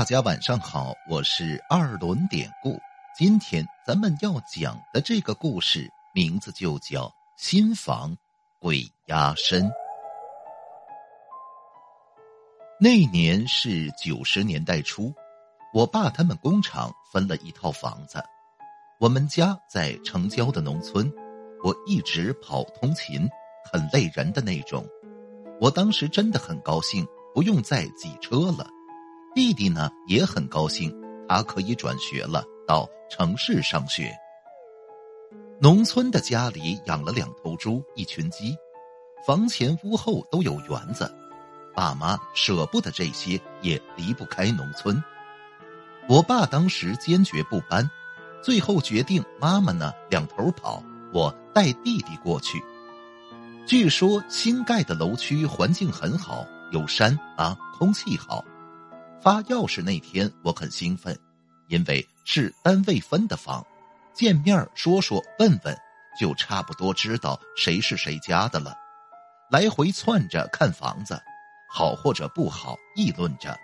大家晚上好，我是二轮典故。今天咱们要讲的这个故事名字就叫《新房鬼压身》。那年是九十年代初，我爸他们工厂分了一套房子，我们家在城郊的农村，我一直跑通勤，很累人的那种。我当时真的很高兴，不用再挤车了。弟弟呢也很高兴，他可以转学了，到城市上学。农村的家里养了两头猪，一群鸡，房前屋后都有园子。爸妈舍不得这些，也离不开农村。我爸当时坚决不搬，最后决定妈妈呢两头跑，我带弟弟过去。据说新盖的楼区环境很好，有山啊，空气好。发钥匙那天，我很兴奋，因为是单位分的房，见面说说问问，就差不多知道谁是谁家的了。来回窜着看房子，好或者不好，议论着。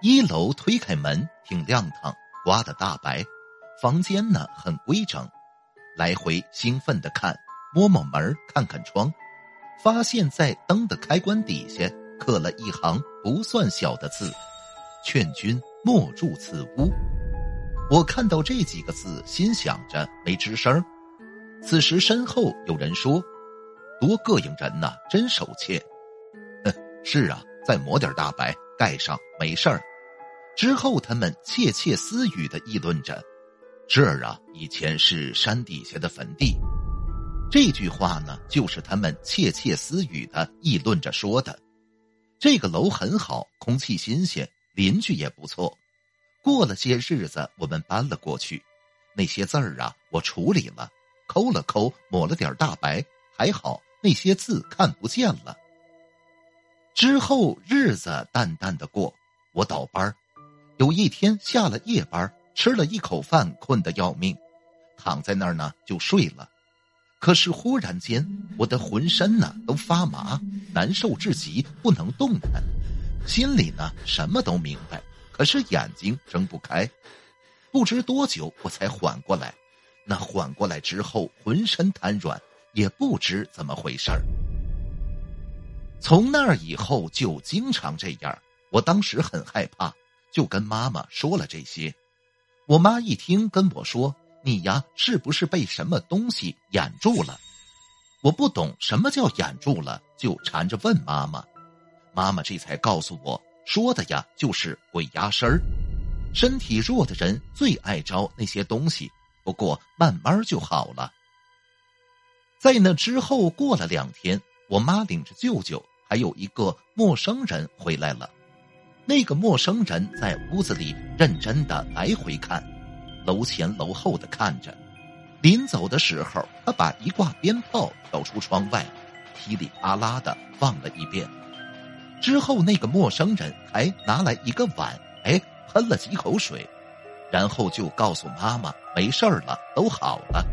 一楼推开门，挺亮堂，刮的大白，房间呢很规整，来回兴奋的看，摸摸门，看看窗，发现在灯的开关底下刻了一行不算小的字。劝君莫住此屋。我看到这几个字，心想着没吱声。此时身后有人说：“多膈应人呐，真手欠。”是啊，再抹点大白盖上，没事儿。之后他们窃窃私语的议论着：“这儿啊，以前是山底下的坟地。”这句话呢，就是他们窃窃私语的议论着说的。这个楼很好，空气新鲜。邻居也不错，过了些日子，我们搬了过去。那些字儿啊，我处理了，抠了抠，抹了点大白，还好那些字看不见了。之后日子淡淡的过，我倒班有一天下了夜班，吃了一口饭，困得要命，躺在那儿呢就睡了。可是忽然间，我的浑身呢都发麻，难受至极，不能动弹。心里呢什么都明白，可是眼睛睁不开。不知多久我才缓过来，那缓过来之后浑身瘫软，也不知怎么回事儿。从那儿以后就经常这样，我当时很害怕，就跟妈妈说了这些。我妈一听跟我说：“你呀是不是被什么东西掩住了？”我不懂什么叫掩住了，就缠着问妈妈。妈妈这才告诉我说的呀，就是鬼压身儿。身体弱的人最爱招那些东西，不过慢慢就好了。在那之后过了两天，我妈领着舅舅还有一个陌生人回来了。那个陌生人在屋子里认真的来回看，楼前楼后的看着。临走的时候，他把一挂鞭炮挑出窗外，噼里啪啦的放了一遍。之后，那个陌生人还拿来一个碗，哎，喷了几口水，然后就告诉妈妈没事了，都好了。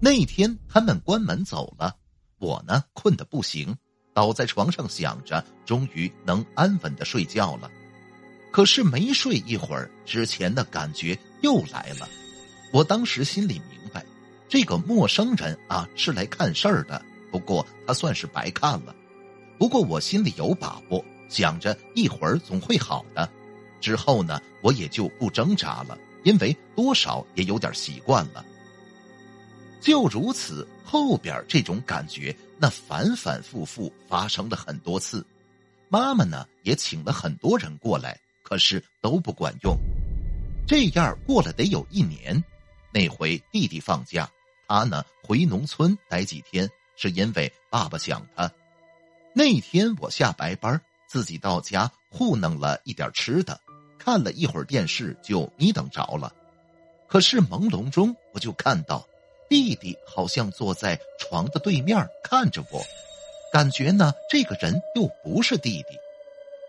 那天他们关门走了，我呢困得不行，倒在床上想着，终于能安稳的睡觉了。可是没睡一会儿，之前的感觉又来了。我当时心里明白，这个陌生人啊是来看事儿的，不过他算是白看了。不过我心里有把握，想着一会儿总会好的。之后呢，我也就不挣扎了，因为多少也有点习惯了。就如此，后边这种感觉那反反复复发生了很多次。妈妈呢也请了很多人过来，可是都不管用。这样过了得有一年，那回弟弟放假，他呢回农村待几天，是因为爸爸想他。那天我下白班，自己到家糊弄了一点吃的，看了一会儿电视就眯瞪着了。可是朦胧中我就看到，弟弟好像坐在床的对面看着我，感觉呢这个人又不是弟弟。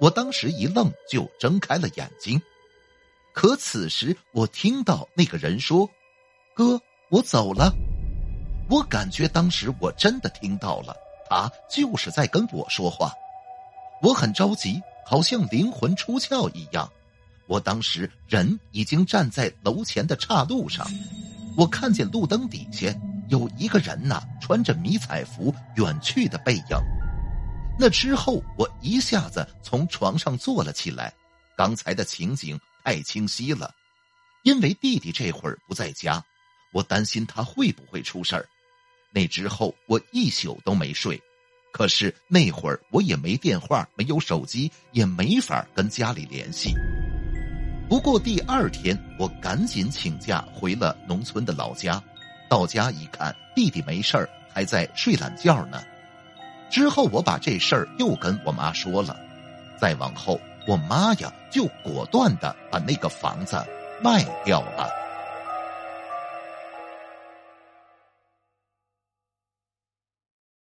我当时一愣，就睁开了眼睛。可此时我听到那个人说：“哥，我走了。”我感觉当时我真的听到了。他就是在跟我说话，我很着急，好像灵魂出窍一样。我当时人已经站在楼前的岔路上，我看见路灯底下有一个人呐，穿着迷彩服远去的背影。那之后，我一下子从床上坐了起来。刚才的情景太清晰了，因为弟弟这会儿不在家，我担心他会不会出事儿。那之后，我一宿都没睡。可是那会儿我也没电话，没有手机，也没法跟家里联系。不过第二天，我赶紧请假回了农村的老家。到家一看，弟弟没事儿，还在睡懒觉呢。之后我把这事儿又跟我妈说了。再往后，我妈呀就果断的把那个房子卖掉了。